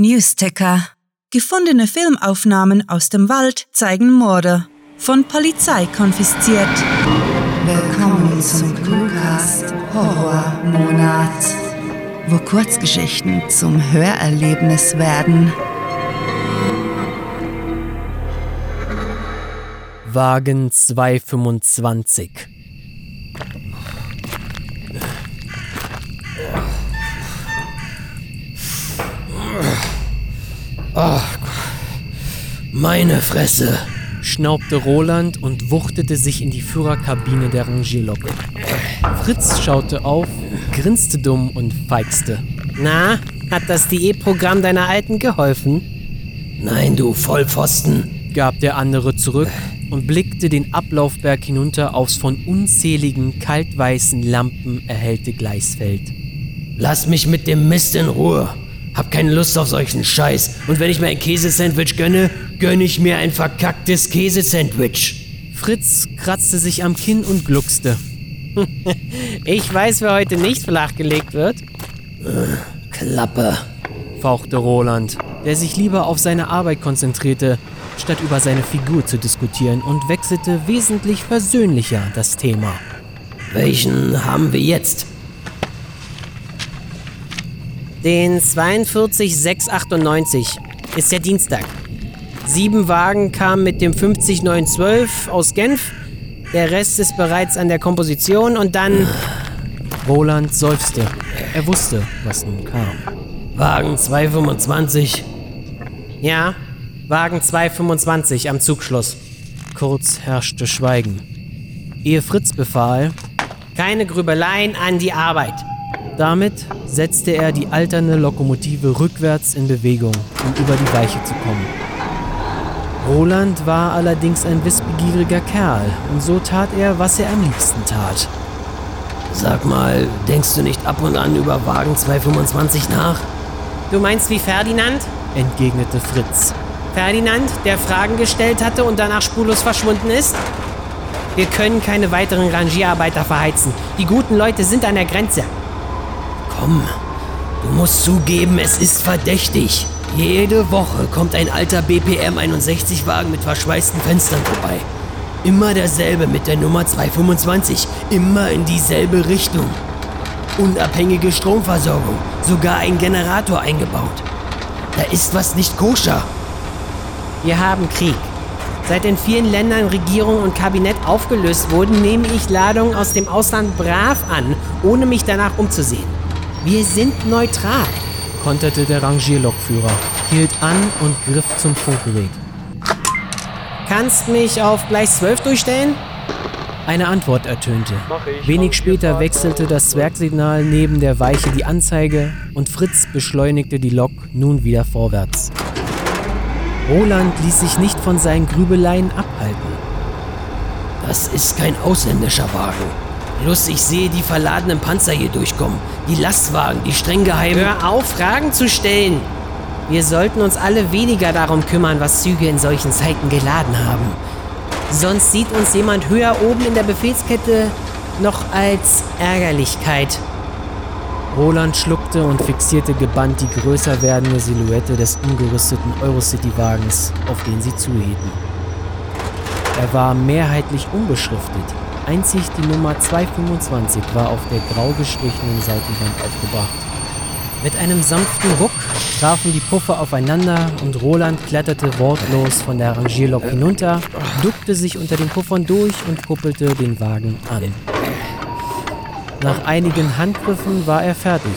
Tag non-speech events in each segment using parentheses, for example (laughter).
Newsticker. Gefundene Filmaufnahmen aus dem Wald zeigen Morde. Von Polizei konfisziert. Willkommen zum Cluecast Horrormonat, wo Kurzgeschichten zum Hörerlebnis werden. Wagen 225. Oh, meine Fresse, schnaubte Roland und wuchtete sich in die Führerkabine der Rangierlok. Fritz schaute auf, grinste dumm und feixte. Na, hat das Diätprogramm deiner Alten geholfen? Nein, du Vollpfosten, gab der andere zurück und blickte den Ablaufberg hinunter aufs von unzähligen kaltweißen Lampen erhellte Gleisfeld. Lass mich mit dem Mist in Ruhe. Hab keine Lust auf solchen Scheiß. Und wenn ich mir ein Käsesandwich gönne, gönne ich mir ein verkacktes Käsesandwich. Fritz kratzte sich am Kinn und gluckste. (laughs) ich weiß, wer heute nicht flachgelegt wird. Klappe, fauchte Roland, der sich lieber auf seine Arbeit konzentrierte, statt über seine Figur zu diskutieren und wechselte wesentlich versöhnlicher das Thema. Welchen haben wir jetzt? Den 42698 ist der Dienstag. Sieben Wagen kamen mit dem 50912 aus Genf. Der Rest ist bereits an der Komposition und dann. Roland seufzte. Er wusste, was nun kam. Wagen 225. Ja, Wagen 225 am Zugschluss. Kurz herrschte Schweigen. Ehe Fritz befahl: Keine Grübeleien an die Arbeit. Damit setzte er die alternde Lokomotive rückwärts in Bewegung, um über die Weiche zu kommen. Roland war allerdings ein wissbegieriger Kerl und so tat er, was er am liebsten tat. Sag mal, denkst du nicht ab und an über Wagen 225 nach? Du meinst wie Ferdinand? entgegnete Fritz. Ferdinand, der Fragen gestellt hatte und danach spurlos verschwunden ist? Wir können keine weiteren Rangierarbeiter verheizen. Die guten Leute sind an der Grenze. Komm, du musst zugeben, es ist verdächtig. Jede Woche kommt ein alter BPM 61-Wagen mit verschweißten Fenstern vorbei. Immer derselbe mit der Nummer 225, immer in dieselbe Richtung. Unabhängige Stromversorgung, sogar ein Generator eingebaut. Da ist was nicht koscher. Wir haben Krieg. Seit in vielen Ländern Regierung und Kabinett aufgelöst wurden, nehme ich Ladungen aus dem Ausland brav an, ohne mich danach umzusehen. Wir sind neutral, konterte der Rangierlokführer, hielt an und griff zum Funkgerät. Kannst mich auf Gleis 12 durchstellen? Eine Antwort ertönte. Wenig später wechselte das Zwergsignal neben der Weiche die Anzeige und Fritz beschleunigte die Lok nun wieder vorwärts. Roland ließ sich nicht von seinen Grübeleien abhalten. Das ist kein ausländischer Wagen. Los, ich sehe die verladenen Panzer hier durchkommen. Die Lastwagen, die streng geheimen. Hör auf, Fragen zu stellen. Wir sollten uns alle weniger darum kümmern, was Züge in solchen Zeiten geladen haben. Sonst sieht uns jemand höher oben in der Befehlskette noch als Ärgerlichkeit. Roland schluckte und fixierte gebannt die größer werdende Silhouette des umgerüsteten Eurocity-Wagens, auf den sie zuhielten. Er war mehrheitlich unbeschriftet, Einzig die Nummer 225 war auf der grau gestrichenen Seitenwand aufgebracht. Mit einem sanften Ruck trafen die Puffer aufeinander und Roland kletterte wortlos von der Rangierlok hinunter, duckte sich unter den Puffern durch und kuppelte den Wagen an. Nach einigen Handgriffen war er fertig,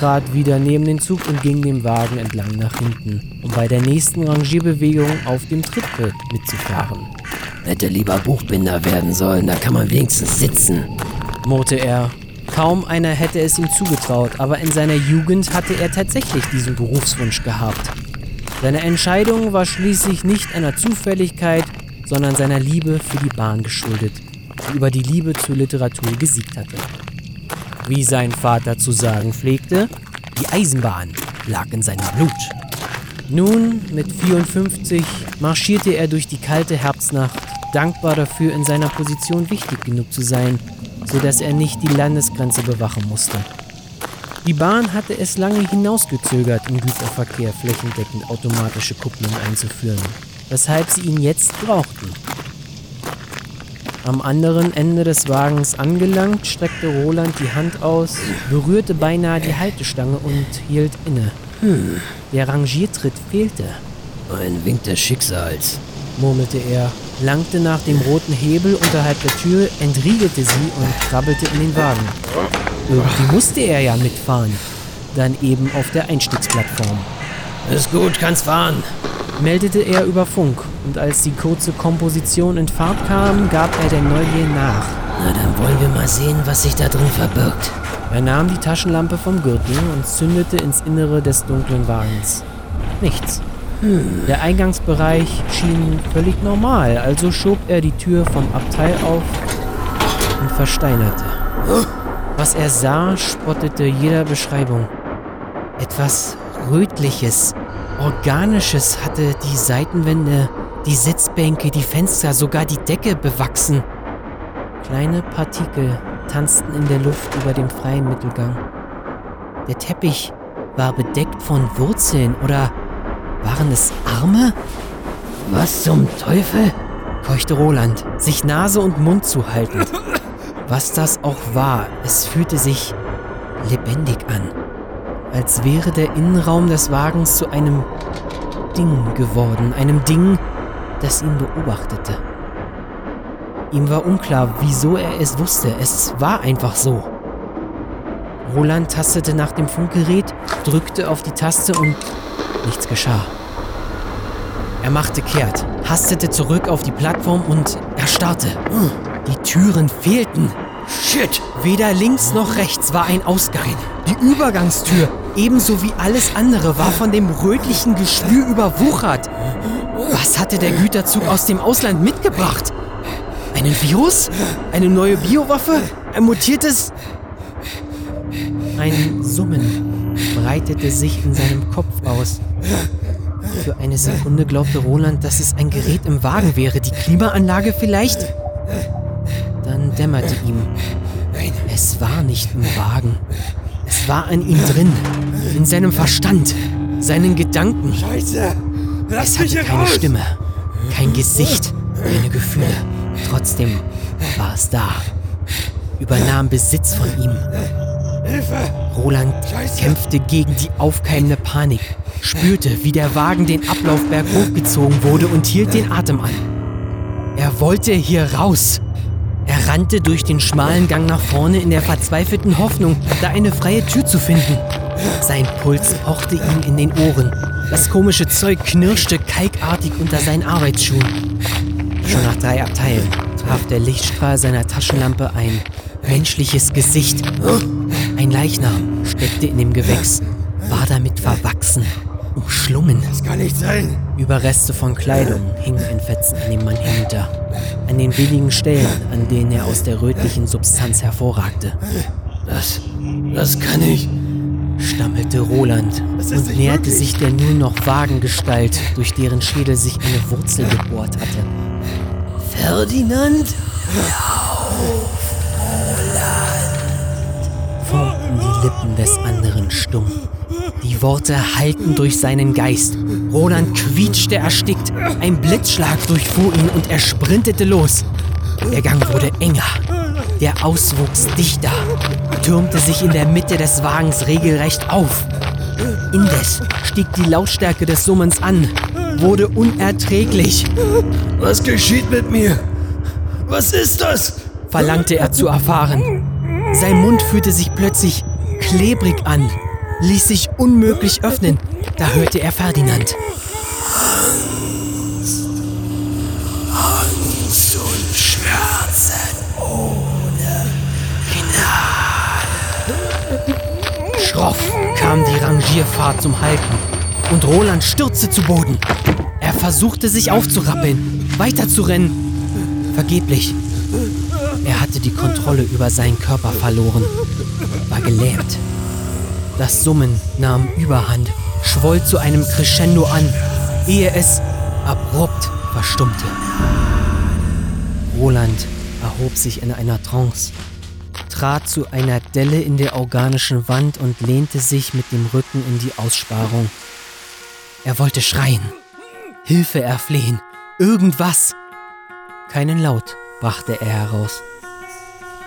trat wieder neben den Zug und ging dem Wagen entlang nach hinten, um bei der nächsten Rangierbewegung auf dem Trittbrett mitzufahren. Hätte lieber Buchbinder werden sollen, da kann man wenigstens sitzen, murrte er. Kaum einer hätte es ihm zugetraut, aber in seiner Jugend hatte er tatsächlich diesen Berufswunsch gehabt. Seine Entscheidung war schließlich nicht einer Zufälligkeit, sondern seiner Liebe für die Bahn geschuldet, die über die Liebe zur Literatur gesiegt hatte. Wie sein Vater zu sagen pflegte, die Eisenbahn lag in seinem Blut. Nun, mit 54, marschierte er durch die kalte Herbstnacht dankbar dafür, in seiner Position wichtig genug zu sein, sodass er nicht die Landesgrenze bewachen musste. Die Bahn hatte es lange hinausgezögert, im Güterverkehr flächendeckend automatische Kupplungen einzuführen, weshalb sie ihn jetzt brauchten. Am anderen Ende des Wagens angelangt, streckte Roland die Hand aus, berührte beinahe die Haltestange und hielt inne. Hm, der Rangiertritt fehlte. Ein Wink des Schicksals, murmelte er, langte nach dem roten Hebel unterhalb der Tür, entriegelte sie und krabbelte in den Wagen. Irgendwie musste er ja mitfahren. Dann eben auf der Einstiegsplattform. Ist gut, kannst fahren, meldete er über Funk, und als die kurze Komposition in Fahrt kam, gab er der Neugier nach. Na, dann wollen wir mal sehen, was sich da drin verbirgt. Er nahm die Taschenlampe vom Gürtel und zündete ins Innere des dunklen Wagens. Nichts. Der Eingangsbereich schien völlig normal, also schob er die Tür vom Abteil auf und versteinerte. Was er sah, spottete jeder Beschreibung. Etwas Rötliches, Organisches hatte die Seitenwände, die Sitzbänke, die Fenster, sogar die Decke bewachsen. Kleine Partikel tanzten in der Luft über dem freien Mittelgang. Der Teppich war bedeckt von Wurzeln oder waren es Arme? Was zum Teufel? keuchte Roland, sich Nase und Mund zuhaltend. Was das auch war, es fühlte sich lebendig an als wäre der Innenraum des Wagens zu einem Ding geworden, einem Ding, das ihn beobachtete. Ihm war unklar, wieso er es wusste, es war einfach so. Roland tastete nach dem Funkgerät, drückte auf die Taste und nichts geschah. Er machte kehrt, hastete zurück auf die Plattform und erstarrte. Die Türen fehlten. Shit! Weder links noch rechts war ein Ausgang. Die Übergangstür, ebenso wie alles andere, war von dem rötlichen Geschwür überwuchert. Was hatte der Güterzug aus dem Ausland mitgebracht? Einen Virus? Eine neue Biowaffe? Ein mutiertes... Ein Summen breitete sich in seinem Kopf aus. Für eine Sekunde glaubte Roland, dass es ein Gerät im Wagen wäre. Die Klimaanlage vielleicht? Dann dämmerte ihm. Es war nicht im Wagen. Es war an ihm drin. In seinem Verstand. Seinen Gedanken. Scheiße! Lass es hatte keine raus. Stimme. Kein Gesicht. Keine Gefühle. Trotzdem war es da. Übernahm Besitz von ihm. Hilfe! Roland Scheiße. kämpfte gegen die aufkeimende Panik, spürte, wie der Wagen den Ablaufberg hochgezogen wurde und hielt den Atem an. Er wollte hier raus. Er rannte durch den schmalen Gang nach vorne in der verzweifelten Hoffnung, da eine freie Tür zu finden. Sein Puls pochte ihm in den Ohren. Das komische Zeug knirschte kalkartig unter seinen Arbeitsschuhen. Schon nach drei Abteilen traf der Lichtstrahl seiner Taschenlampe ein menschliches Gesicht. Ein Leichnam steckte in dem Gewächs, war damit verwachsen, umschlungen. Das kann nicht sein. Überreste von Kleidung hingen in Fetzen an dem Mann hinunter. An den wenigen Stellen, an denen er aus der rötlichen Substanz hervorragte. Das, das kann ich. stammelte Roland und näherte möglich. sich der nur noch vagen Gestalt, durch deren Schädel sich eine Wurzel gebohrt hatte. Ferdinand? Formten Lippen des anderen stumm. Die Worte hallten durch seinen Geist. Roland quietschte erstickt. Ein Blitzschlag durchfuhr ihn und er sprintete los. Der Gang wurde enger. Der Auswuchs dichter, türmte sich in der Mitte des Wagens regelrecht auf. Indes stieg die Lautstärke des Summens an, wurde unerträglich, Was geschieht mit mir? Was ist das? verlangte er zu erfahren. Sein Mund fühlte sich plötzlich klebrig an, ließ sich unmöglich öffnen. Da hörte er Ferdinand. Angst und Schmerzen ohne Schroff kam die Rangierfahrt zum Halten und Roland stürzte zu Boden. Er versuchte sich aufzurappeln, weiterzurennen. Vergeblich. Hatte die Kontrolle über seinen Körper verloren, war gelähmt. Das Summen nahm Überhand, schwoll zu einem Crescendo an, ehe es abrupt verstummte. Roland erhob sich in einer Trance, trat zu einer Delle in der organischen Wand und lehnte sich mit dem Rücken in die Aussparung. Er wollte schreien, Hilfe erflehen, irgendwas. Keinen Laut brachte er heraus.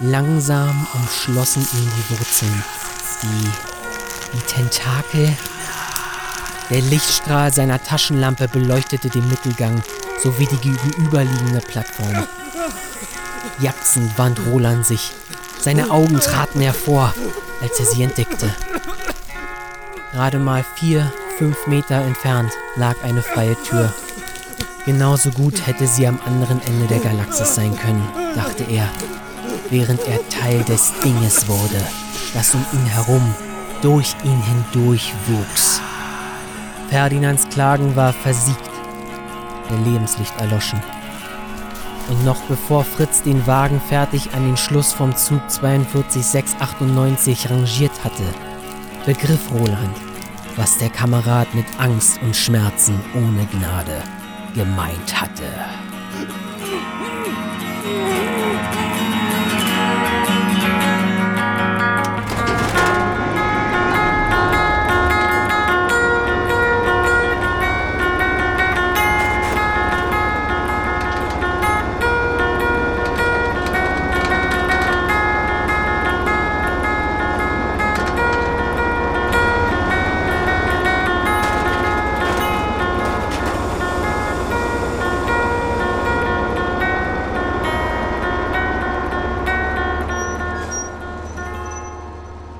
Langsam umschlossen ihn die Wurzeln, die, die Tentakel. Der Lichtstrahl seiner Taschenlampe beleuchtete den Mittelgang sowie die gegenüberliegende Plattform. Jacksend wand Roland sich. Seine Augen traten hervor, als er sie entdeckte. Gerade mal vier, fünf Meter entfernt lag eine freie Tür. Genauso gut hätte sie am anderen Ende der Galaxis sein können, dachte er, während er Teil des Dinges wurde, das um ihn herum, durch ihn hindurch wuchs. Ferdinands Klagen war versiegt, der Lebenslicht erloschen. Und noch bevor Fritz den Wagen fertig an den Schluss vom Zug 42698 rangiert hatte, begriff Roland, was der Kamerad mit Angst und Schmerzen ohne Gnade gemeint hatte.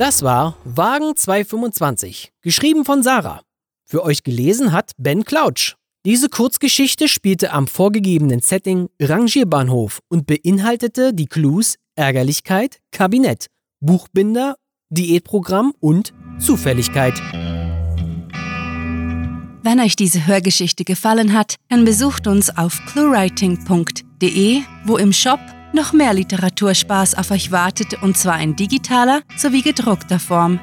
Das war Wagen 225, geschrieben von Sarah. Für euch gelesen hat Ben Klautsch. Diese Kurzgeschichte spielte am vorgegebenen Setting Rangierbahnhof und beinhaltete die Clues Ärgerlichkeit, Kabinett, Buchbinder, Diätprogramm und Zufälligkeit. Wenn euch diese Hörgeschichte gefallen hat, dann besucht uns auf cluewriting.de, wo im Shop noch mehr Literaturspaß auf euch wartet und zwar in digitaler sowie gedruckter Form.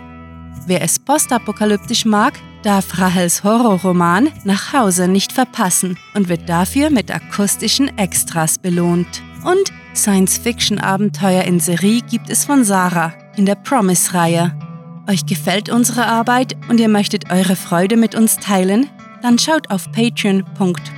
Wer es postapokalyptisch mag, darf Rahels Horrorroman Nach Hause nicht verpassen und wird dafür mit akustischen Extras belohnt. Und Science-Fiction-Abenteuer in Serie gibt es von Sarah in der Promise-Reihe. Euch gefällt unsere Arbeit und ihr möchtet eure Freude mit uns teilen? dann schaut auf patreon.com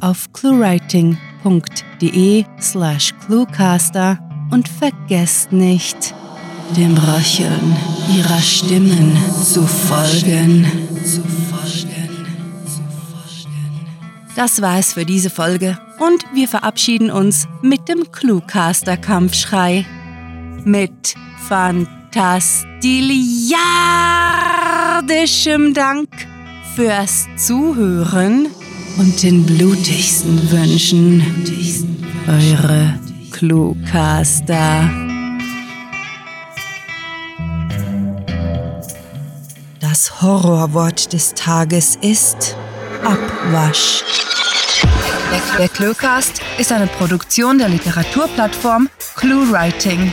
auf cluewriting.de slash cluecaster und vergesst nicht, dem Röcheln ihrer Stimmen zu folgen. Das war es für diese Folge und wir verabschieden uns mit dem Cluecaster-Kampfschrei. Mit fantastiliardischem Dank fürs Zuhören und den blutigsten Wünschen. Eure Cluecaster. Das Horrorwort des Tages ist Abwasch. Der Cluecast ist eine Produktion der Literaturplattform ClueWriting.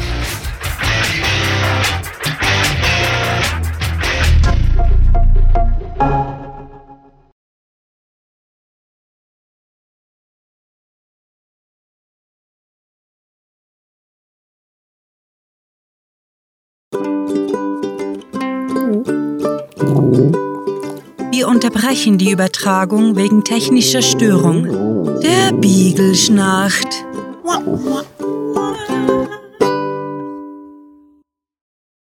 Wir unterbrechen die Übertragung wegen technischer Störung. Der Beagle schnarcht.